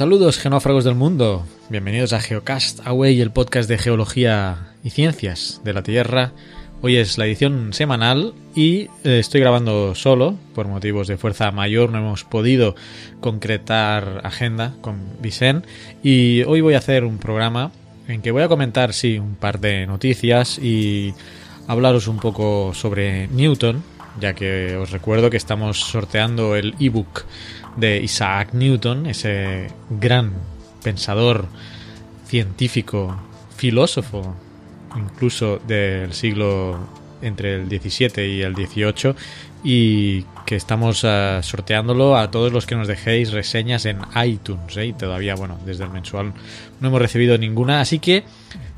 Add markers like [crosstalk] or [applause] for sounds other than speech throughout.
Saludos genófragos del mundo, bienvenidos a Geocast Away, el podcast de geología y ciencias de la Tierra. Hoy es la edición semanal y eh, estoy grabando solo, por motivos de fuerza mayor no hemos podido concretar agenda con Vicen y hoy voy a hacer un programa en que voy a comentar, sí, un par de noticias y hablaros un poco sobre Newton, ya que os recuerdo que estamos sorteando el ebook de Isaac Newton, ese gran pensador científico, filósofo, incluso del siglo entre el 17 y el 18 y que estamos uh, sorteándolo a todos los que nos dejéis reseñas en iTunes ¿eh? y todavía bueno desde el mensual no hemos recibido ninguna así que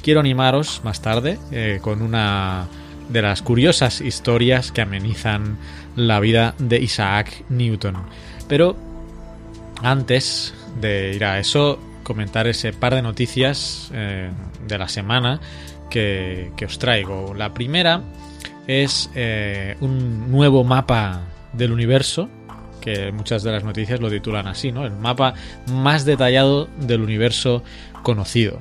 quiero animaros más tarde eh, con una de las curiosas historias que amenizan la vida de Isaac Newton pero antes de ir a eso, comentar ese par de noticias eh, de la semana que, os traigo. La primera es eh, un nuevo mapa del universo, que muchas de las noticias lo titulan así, ¿no? El mapa más detallado del universo conocido.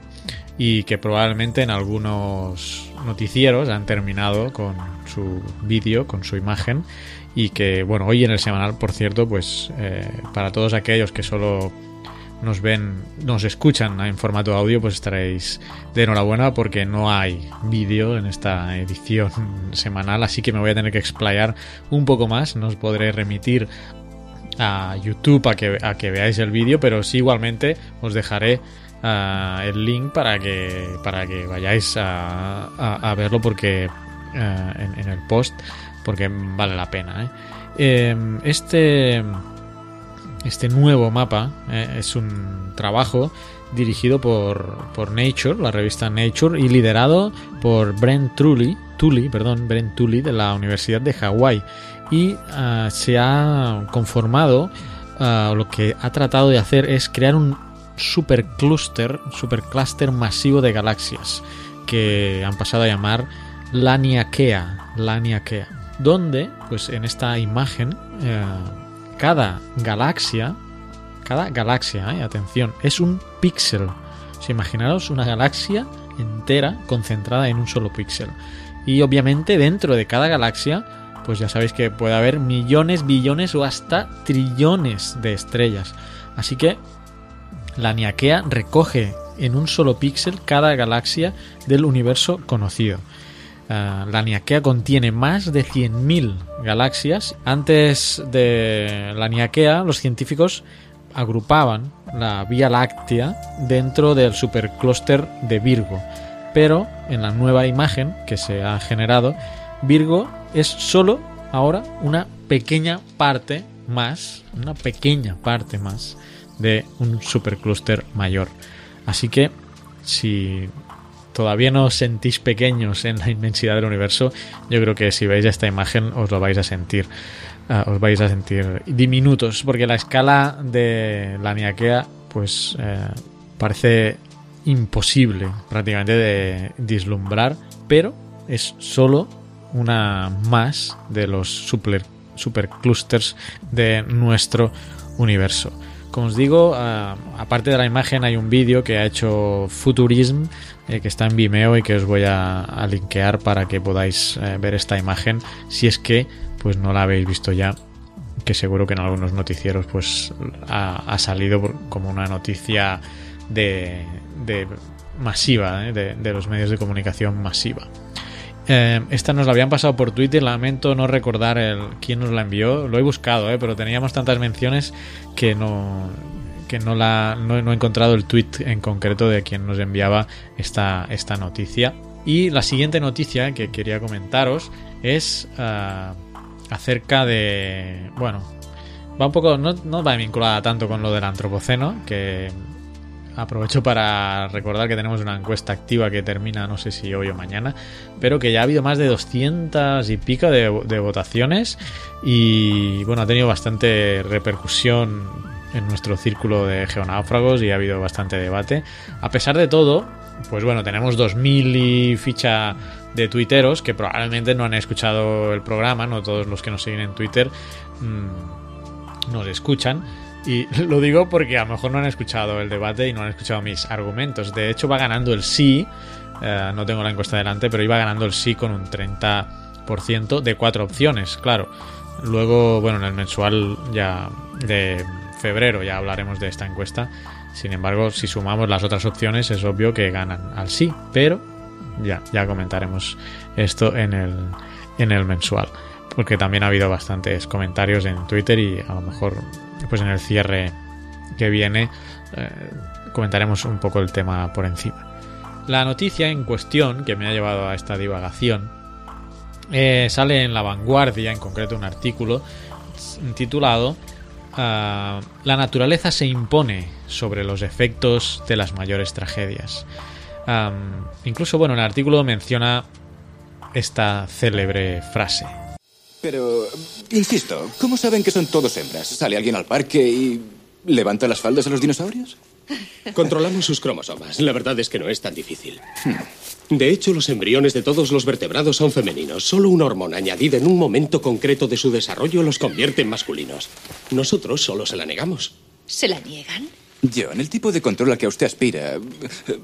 Y que probablemente en algunos noticieros han terminado con su vídeo, con su imagen, y que bueno hoy en el semanal por cierto pues eh, para todos aquellos que solo nos ven nos escuchan en formato audio pues estaréis de enhorabuena porque no hay vídeo en esta edición semanal así que me voy a tener que explayar un poco más. No os podré remitir a YouTube a que, a que veáis el vídeo pero sí igualmente os dejaré uh, el link para que para que vayáis a, a, verlo porque uh, en, en el post porque vale la pena. ¿eh? Eh, este, este nuevo mapa eh, es un trabajo dirigido por, por, Nature, la revista Nature, y liderado por Brent Tully, Tully, perdón, Brent Tully de la Universidad de Hawái. Y uh, se ha conformado, uh, lo que ha tratado de hacer es crear un supercluster, supercluster masivo de galaxias que han pasado a llamar Laniakea, Laniakea donde, pues en esta imagen, eh, cada galaxia, cada galaxia, eh, atención, es un píxel. O imaginaros una galaxia entera concentrada en un solo píxel. Y obviamente dentro de cada galaxia, pues ya sabéis que puede haber millones, billones o hasta trillones de estrellas. Así que la Niaquea recoge en un solo píxel cada galaxia del universo conocido. Uh, la Niaquea contiene más de 100.000 galaxias. Antes de la Niaquea, los científicos agrupaban la Vía Láctea dentro del superclúster de Virgo. Pero en la nueva imagen que se ha generado, Virgo es solo ahora una pequeña parte más, una pequeña parte más de un superclúster mayor. Así que si todavía no os sentís pequeños en la inmensidad del universo, yo creo que si veis esta imagen os lo vais a sentir. Uh, os vais a sentir diminutos, porque la escala de la Niaquea, pues eh, parece imposible prácticamente de vislumbrar, pero es solo una más de los super, superclusters de nuestro universo. Como os digo, aparte de la imagen hay un vídeo que ha hecho Futurism eh, que está en Vimeo y que os voy a, a linkear para que podáis eh, ver esta imagen si es que pues no la habéis visto ya que seguro que en algunos noticieros pues ha, salido como una noticia de, de masiva ¿eh? de, los medios de comunicación masiva eh, esta nos la habían pasado por Twitter lamento no recordar el, quién nos la envió lo he buscado ¿eh? pero teníamos tantas menciones que no que no, la, no, he encontrado el tweet en concreto de quien nos enviaba esta, esta noticia. Y la siguiente noticia que quería comentaros es uh, acerca de, bueno, va un poco, no, no va vinculada tanto con lo del antropoceno, que aprovecho para recordar que tenemos una encuesta activa que termina no sé si hoy o mañana, pero que ya ha habido más de 200 y pico de, votaciones y bueno, ha tenido bastante repercusión en nuestro círculo de geonáufragos y ha habido bastante debate. A pesar de todo, pues bueno, tenemos 2000 y ficha de tuiteros que probablemente no han escuchado el programa, no todos los que nos siguen en Twitter mmm, nos escuchan. Y [laughs] lo digo porque a lo mejor no han escuchado el debate y no han escuchado mis argumentos. De hecho, va ganando el sí. Eh, no tengo la encuesta delante, pero iba ganando el sí con un 30% de cuatro opciones, claro. Luego, bueno, en el mensual ya de febrero ya hablaremos de esta encuesta. Sin embargo, si sumamos las otras opciones, es obvio que ganan al sí, pero ya, ya comentaremos esto en el, en el mensual. Porque también ha habido bastantes comentarios en Twitter y a lo mejor pues en el cierre que viene eh, comentaremos un poco el tema por encima. La noticia en cuestión que me ha llevado a esta divagación eh, sale en La Vanguardia, en concreto un artículo titulado uh, La naturaleza se impone sobre los efectos de las mayores tragedias. Incluso, bueno, el artículo menciona esta célebre frase. Pero, insisto, ¿cómo saben que son todos hembras? ¿Sale alguien al parque y levanta las faldas a los dinosaurios? [laughs] Controlamos sus cromosomas. La verdad es que no es tan difícil. De hecho, los embriones de todos los vertebrados son femeninos. Solo una hormona añadida en un momento concreto de su desarrollo los convierte en masculinos. Nosotros solo se la negamos. ¿Se la niegan? John, el tipo de control al que usted aspira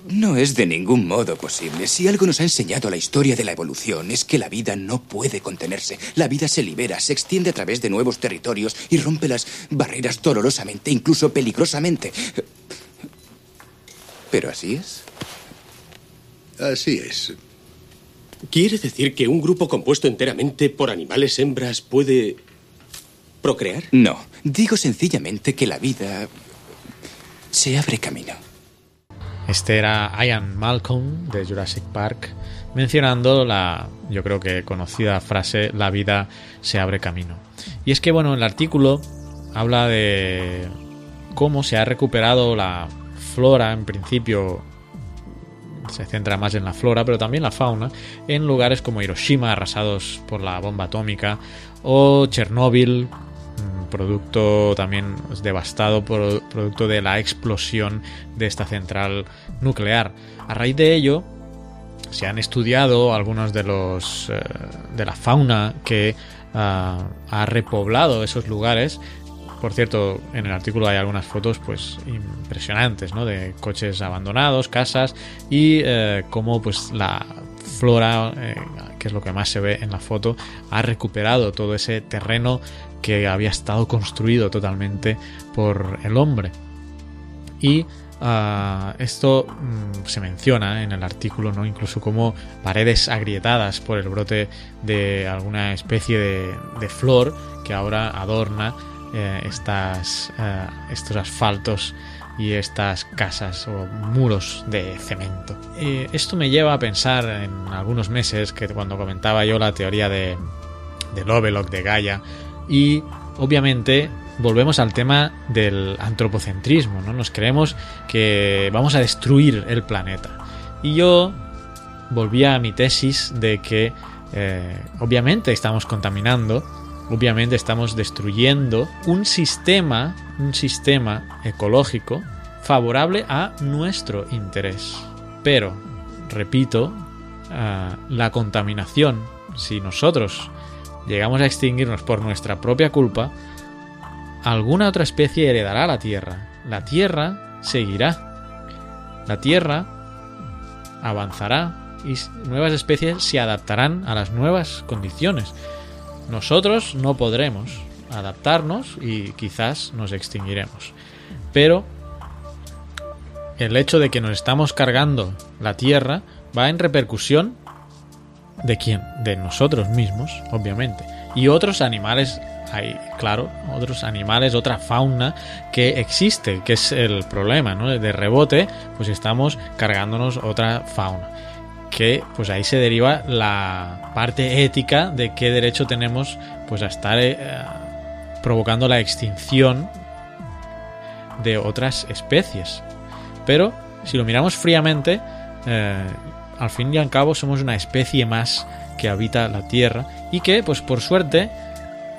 no es de ningún modo posible. Si algo nos ha enseñado la historia de la evolución es que la vida no puede contenerse. La vida se libera, se extiende a través de nuevos territorios y rompe las barreras dolorosamente, incluso peligrosamente. Pero así es. Así es. ¿Quiere decir que un grupo compuesto enteramente por animales hembras puede procrear? No, digo sencillamente que la vida se abre camino. Este era Ian Malcolm de Jurassic Park mencionando la, yo creo que conocida frase, la vida se abre camino. Y es que, bueno, el artículo habla de cómo se ha recuperado la flora, en principio se centra más en la flora, pero también la fauna, en lugares como Hiroshima, arrasados por la bomba atómica, o Chernóbil, producto también devastado producto de la explosión de esta central nuclear. A raíz de ello, se han estudiado algunos de los eh, de la fauna que uh, ha repoblado esos lugares. Por cierto, en el artículo hay algunas fotos pues impresionantes, ¿no? De coches abandonados, casas y eh, cómo pues la flora, eh, que es lo que más se ve en la foto, ha recuperado todo ese terreno que había estado construido totalmente por el hombre. Y uh, esto mm, se menciona en el artículo, ¿no? Incluso como paredes agrietadas por el brote de alguna especie de, de flor que ahora adorna eh, estas, eh, estos asfaltos y estas casas o muros de cemento. Esto me lleva a pensar en algunos meses que cuando comentaba yo la teoría de, de Lovelock, de Gaia, y obviamente volvemos al tema del antropocentrismo, ¿no? Nos creemos que vamos a destruir el planeta. Y yo volvía a mi tesis de que eh, obviamente estamos contaminando, obviamente estamos destruyendo un sistema, un sistema ecológico favorable a nuestro interés. Pero, repito, uh, la contaminación, si nosotros llegamos a extinguirnos por nuestra propia culpa, alguna otra especie heredará la Tierra. La Tierra seguirá. La Tierra avanzará y nuevas especies se adaptarán a las nuevas condiciones. Nosotros no podremos adaptarnos y quizás nos extinguiremos. Pero el hecho de que nos estamos cargando la Tierra va en repercusión ¿De quién? De nosotros mismos, obviamente. Y otros animales, hay, claro, otros animales, otra fauna que existe, que es el problema, ¿no? De rebote, pues estamos cargándonos otra fauna. Que pues ahí se deriva la parte ética de qué derecho tenemos pues a estar eh, provocando la extinción de otras especies. Pero si lo miramos fríamente, eh, al fin y al cabo somos una especie más que habita la Tierra y que, pues por suerte,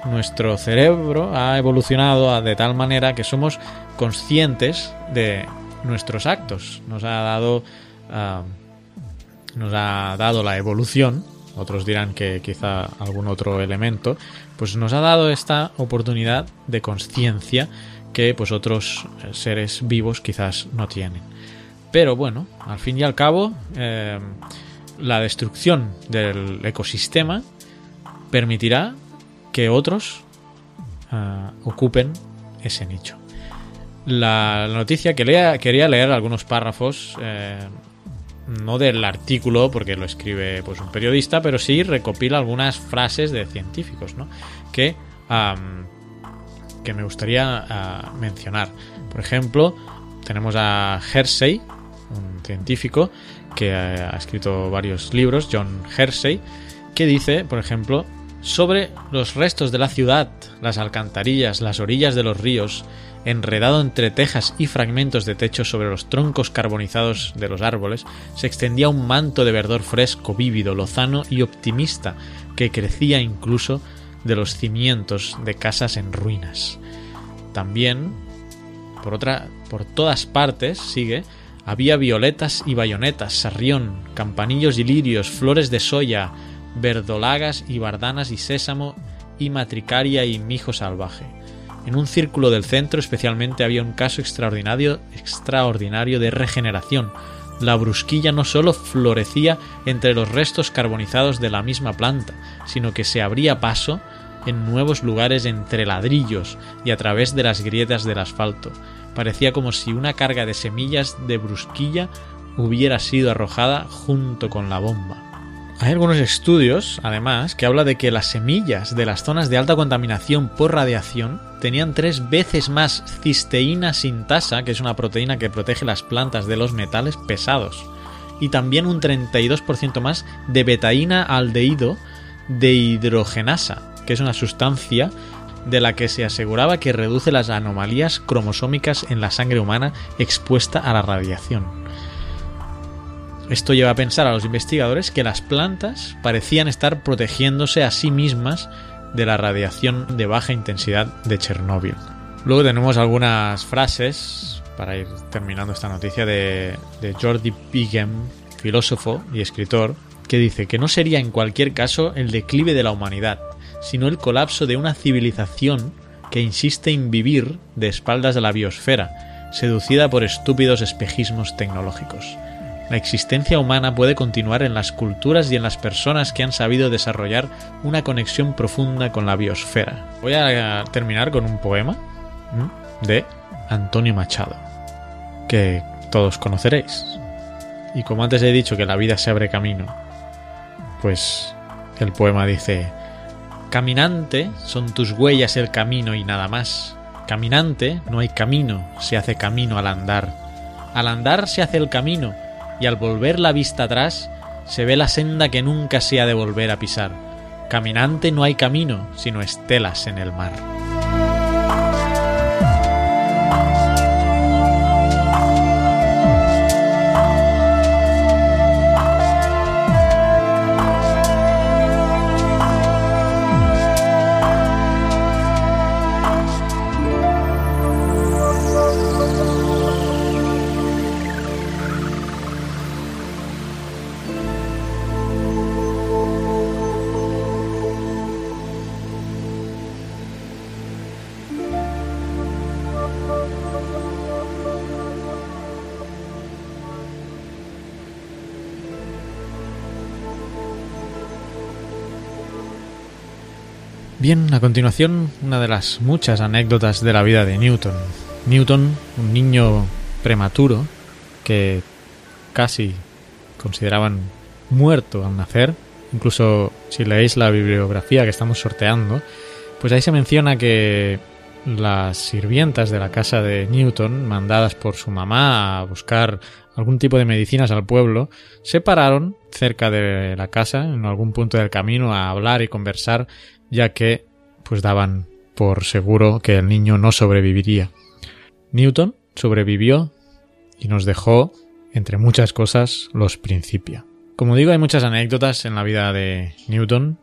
nuestro cerebro ha evolucionado de tal manera que somos conscientes de nuestros actos. Nos ha dado, ah, nos ha dado la evolución. Otros dirán que quizá algún otro elemento, pues nos ha dado esta oportunidad de conciencia que pues otros seres vivos quizás no tienen. Pero bueno, al fin y al cabo, eh, la destrucción del ecosistema permitirá que otros eh, ocupen ese nicho. La, noticia que lea, quería leer algunos párrafos, eh, no del artículo, porque lo escribe pues, un periodista, pero sí recopila algunas frases de científicos, ¿no? Que, que me gustaría ah, mencionar. Por ejemplo, tenemos a Hersey, un científico que ha escrito varios libros, John Hersey, que dice, por ejemplo, sobre los restos de la ciudad, las alcantarillas, las orillas de los ríos, enredado entre tejas y fragmentos de techo sobre los troncos carbonizados de los árboles, se extendía un manto de verdor fresco, vívido, lozano y optimista, que crecía incluso de los cimientos de casas en ruinas. También, por otra, por todas partes, sigue, había violetas y bayonetas, sarrión, campanillos y lirios, flores de soya, verdolagas y bardanas y sésamo y matricaria y mijo salvaje. En un círculo del centro especialmente había un caso extraordinario, extraordinario de regeneración. La brusquilla no sólo florecía entre los restos carbonizados de la misma planta, sino que se abría paso en nuevos lugares entre ladrillos y a través de las grietas del asfalto. Parecía como si una carga de semillas de brusquilla hubiera sido arrojada junto con la bomba. Hay algunos estudios, además, que habla de que las semillas de las zonas de alta contaminación por radiación tenían tres veces más cisteína sintasa, que es una proteína que protege las plantas de los metales pesados, y también un 32% más de betaína aldehído de hidrogenasa, que es una sustancia de la que se aseguraba que reduce las anomalías cromosómicas en la sangre humana expuesta a la radiación. Esto lleva a pensar a los investigadores que las plantas parecían estar protegiéndose a sí mismas de la radiación de baja intensidad de Chernóbil. Luego tenemos algunas frases, para ir terminando esta noticia, de, de Jordi Pigem, filósofo y escritor, que dice que no sería en cualquier caso el declive de la humanidad, sino el colapso de una civilización que insiste en vivir de espaldas de la biosfera, seducida por estúpidos espejismos tecnológicos. La existencia humana puede continuar en las culturas y en las personas que han sabido desarrollar una conexión profunda con la biosfera. Voy a terminar con un poema de Antonio Machado, que todos conoceréis. Y como antes he dicho que la vida se abre camino, pues el poema dice, Caminante son tus huellas el camino y nada más. Caminante no hay camino, se hace camino al andar. Al andar se hace el camino, y al volver la vista atrás se ve la senda que nunca se ha de volver a pisar. Caminante no hay camino, sino estelas en el mar. Bien, a continuación, una de las muchas anécdotas de la vida de Newton. Newton, un niño prematuro que casi consideraban muerto al nacer, incluso si leéis la bibliografía que estamos sorteando, pues ahí se menciona que las sirvientas de la casa de Newton, mandadas por su mamá a buscar algún tipo de medicinas al pueblo, se pararon cerca de la casa, en algún punto del camino, a hablar y conversar ya que pues daban por seguro que el niño no sobreviviría. Newton sobrevivió y nos dejó, entre muchas cosas, los principios. Como digo, hay muchas anécdotas en la vida de Newton,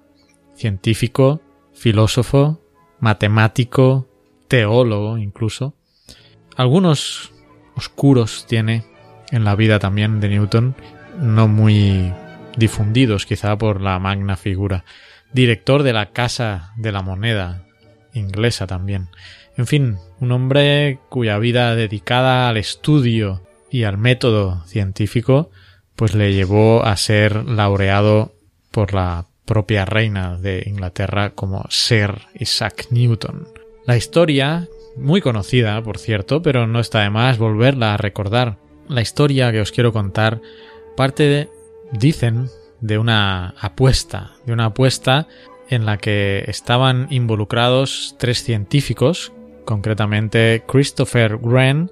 científico, filósofo, matemático, teólogo incluso. Algunos oscuros tiene en la vida también de Newton, no muy difundidos quizá por la magna figura. Director de la Casa de la Moneda, inglesa también. En fin, un hombre cuya vida dedicada al estudio y al método científico pues le llevó a ser laureado por la propia reina de Inglaterra como Sir Isaac Newton. La historia, muy conocida por cierto, pero no está de más volverla a recordar. La historia que os quiero contar parte de, dicen, de una apuesta, de una apuesta en la que estaban involucrados tres científicos, concretamente Christopher Wren,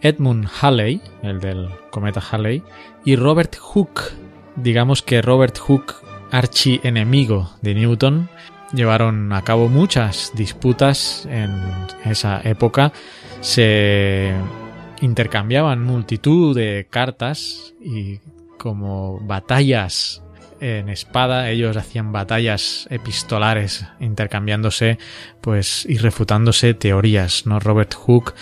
Edmund Halley, el del cometa Halley, y Robert Hooke. Digamos que Robert Hooke, archienemigo de Newton, llevaron a cabo muchas disputas en esa época. Se intercambiaban multitud de cartas y como batallas en espada, ellos hacían batallas epistolares intercambiándose pues y refutándose teorías, ¿no? Robert Hooke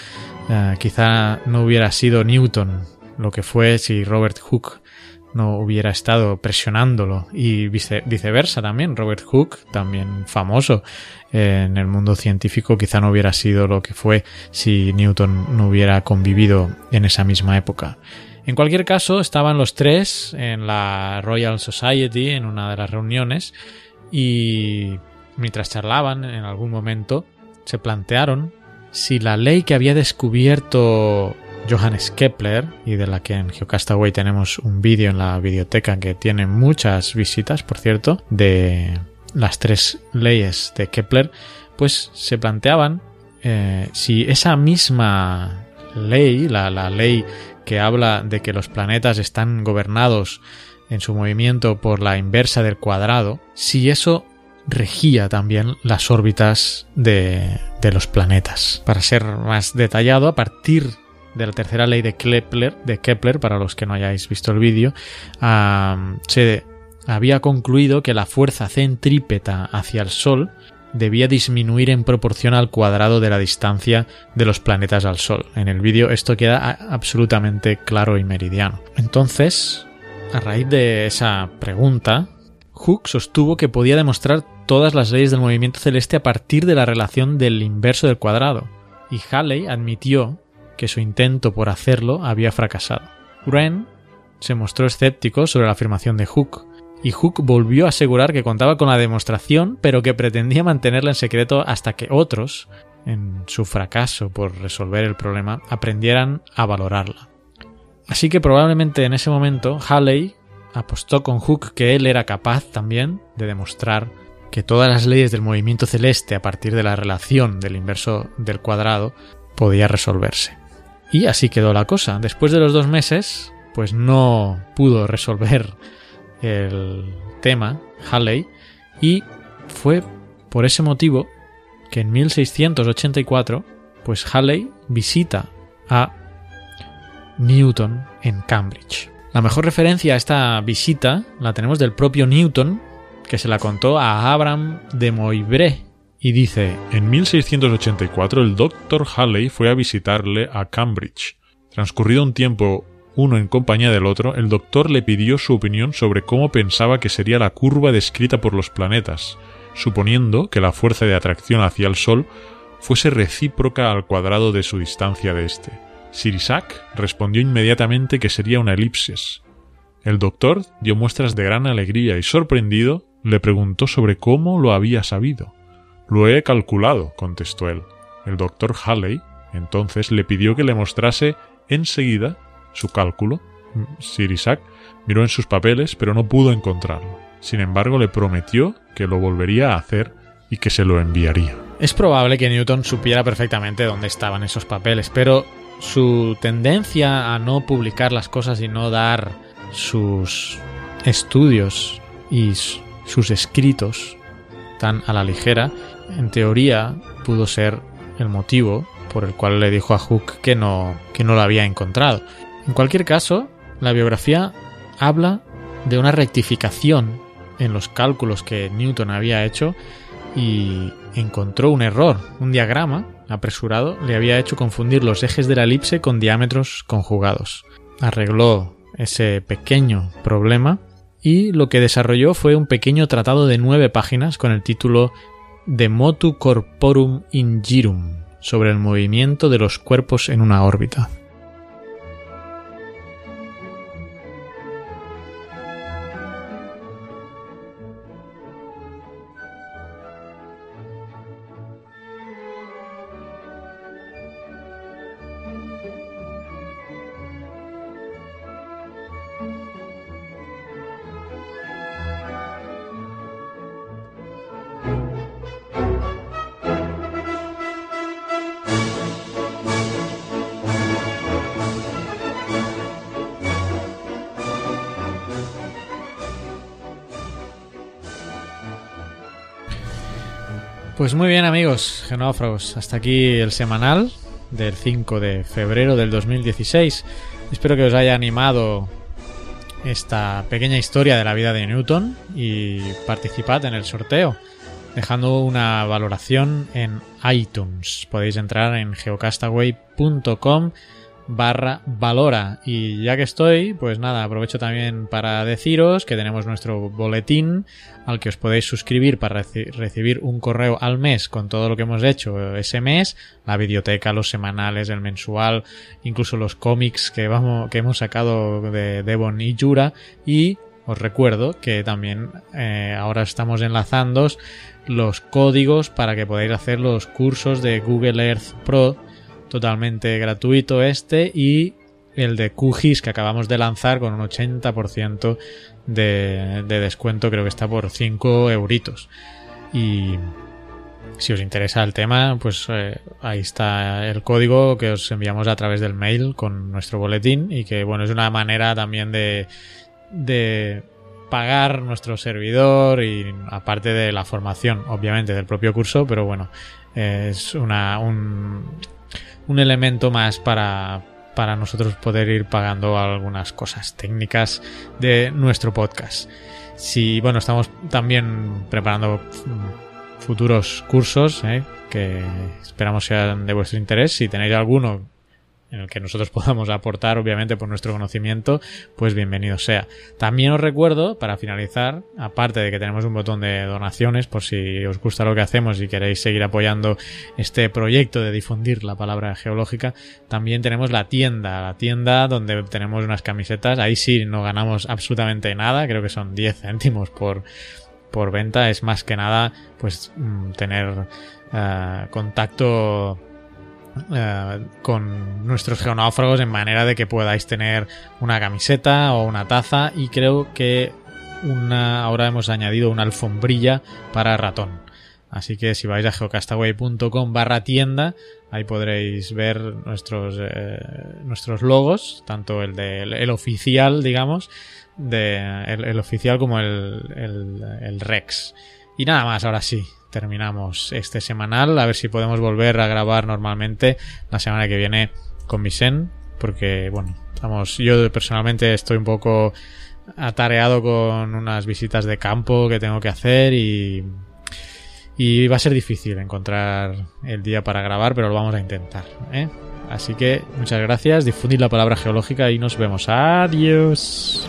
eh, quizá no hubiera sido Newton lo que fue si Robert Hooke no hubiera estado presionándolo y viceversa también. Robert Hooke, también famoso en el mundo científico, quizá no hubiera sido lo que fue si Newton no hubiera convivido en esa misma época. En cualquier caso, estaban los tres en la Royal Society en una de las reuniones y mientras charlaban en algún momento se plantearon si la ley que había descubierto Johannes Kepler y de la que en Geocastaway tenemos un vídeo en la biblioteca que tiene muchas visitas, por cierto, de las tres leyes de Kepler, pues se planteaban eh, si esa misma ley, la, la ley que habla de que los planetas están gobernados en su movimiento por la inversa del cuadrado, si eso regía también las órbitas de, de, los planetas. Para ser más detallado, a partir de la tercera ley de Kepler, de Kepler para los que no hayáis visto el vídeo, se había concluido que la fuerza centrípeta hacia el Sol debía disminuir en proporción al cuadrado de la distancia de los planetas al Sol. En el vídeo esto queda absolutamente claro y meridiano. Entonces, a raíz de esa pregunta, Hooke sostuvo que podía demostrar todas las leyes del movimiento celeste a partir de la relación del inverso del cuadrado, y Halley admitió que su intento por hacerlo había fracasado. Wren se mostró escéptico sobre la afirmación de Hooke, y Hooke volvió a asegurar que contaba con la demostración, pero que pretendía mantenerla en secreto hasta que otros, en su fracaso por resolver el problema, aprendieran a valorarla. Así que probablemente en ese momento Halley apostó con Hooke que él era capaz también de demostrar que todas las leyes del movimiento celeste a partir de la relación del inverso del cuadrado podía resolverse. Y así quedó la cosa. Después de los dos meses, pues no pudo resolver el tema Halley y fue por ese motivo que en 1684 pues Halley visita a Newton en Cambridge. La mejor referencia a esta visita la tenemos del propio Newton que se la contó a Abraham de Moivre y dice, en 1684 el doctor Halley fue a visitarle a Cambridge. Transcurrido un tiempo uno en compañía del otro, el doctor le pidió su opinión sobre cómo pensaba que sería la curva descrita por los planetas, suponiendo que la fuerza de atracción hacia el Sol fuese recíproca al cuadrado de su distancia de éste. Sir Isaac respondió inmediatamente que sería una elipsis. El doctor dio muestras de gran alegría y sorprendido le preguntó sobre cómo lo había sabido. Lo he calculado, contestó él. El doctor Halley entonces le pidió que le mostrase enseguida su cálculo. Sir Isaac miró en sus papeles, pero no pudo encontrarlo. Sin embargo, le prometió que lo volvería a hacer y que se lo enviaría. Es probable que Newton supiera perfectamente dónde estaban esos papeles, pero su tendencia a no publicar las cosas y no dar sus estudios y sus escritos tan a la ligera en teoría, pudo ser el motivo por el cual le dijo a Hooke que no, que no lo había encontrado. En cualquier caso, la biografía habla de una rectificación en los cálculos que Newton había hecho y encontró un error. Un diagrama apresurado le había hecho confundir los ejes de la elipse con diámetros conjugados. Arregló ese pequeño problema y lo que desarrolló fue un pequeño tratado de nueve páginas con el título De motu corporum in girum sobre el movimiento de los cuerpos en una órbita. Pues muy bien amigos genófragos, hasta aquí el semanal del 5 de febrero del 2016. Espero que os haya animado esta pequeña historia de la vida de Newton y participad en el sorteo dejando una valoración en iTunes. Podéis entrar en geocastaway.com barra valora. Y ya que estoy, pues nada, aprovecho también para deciros que tenemos nuestro boletín al que os podéis suscribir para recibir un correo al mes con todo lo que hemos hecho ese mes, la biblioteca, los semanales, el mensual, incluso los cómics que vamos, que hemos sacado de Devon y Jura y os recuerdo que también eh, ahora estamos enlazando los códigos para que podáis hacer los cursos de Google Earth Pro totalmente gratuito este y el de QGIS que acabamos de lanzar con un 80% de, de descuento, creo que está por 5 euritos. Y si os interesa el tema, pues eh, ahí está el código que os enviamos a través del mail con nuestro boletín y que bueno, es una manera también de, de pagar nuestro servidor y aparte de la formación, obviamente, del propio curso, pero bueno, es una, un, un elemento más para, para nosotros poder ir pagando algunas cosas técnicas de nuestro podcast. Si, bueno, estamos también preparando futuros cursos ¿eh? que esperamos sean de vuestro interés. Si tenéis alguno en el que nosotros [laughs] podamos aportar, obviamente, por nuestro conocimiento, pues bienvenido sea. También os recuerdo, para finalizar, aparte de que tenemos un botón de donaciones, por si os gusta lo que hacemos y queréis seguir apoyando este proyecto de difundir la palabra geológica, también tenemos la tienda, la tienda donde tenemos unas camisetas. Ahí sí no ganamos absolutamente nada, creo que son 10 céntimos por, por venta. Es más que nada, pues, mm, tener uh, contacto eh, con nuestros geonáufragos en manera de que podáis tener una camiseta o una taza y creo que una ahora hemos añadido una alfombrilla para ratón. Así que si vais a geocastaway.com barra tienda, ahí podréis ver nuestros, eh, nuestros logos, tanto el del el oficial, digamos, de, el, el oficial como el, el Rex. Y nada más, ahora sí, terminamos este semanal. A ver si podemos volver a grabar normalmente la semana que viene con Vicen. Porque, bueno, estamos, yo personalmente estoy un poco atareado con unas visitas de campo que tengo que hacer y, y va a ser difícil encontrar el día para grabar, pero lo vamos a intentar. ¿eh? Así que muchas gracias, difundid la palabra geológica y nos vemos. Adiós.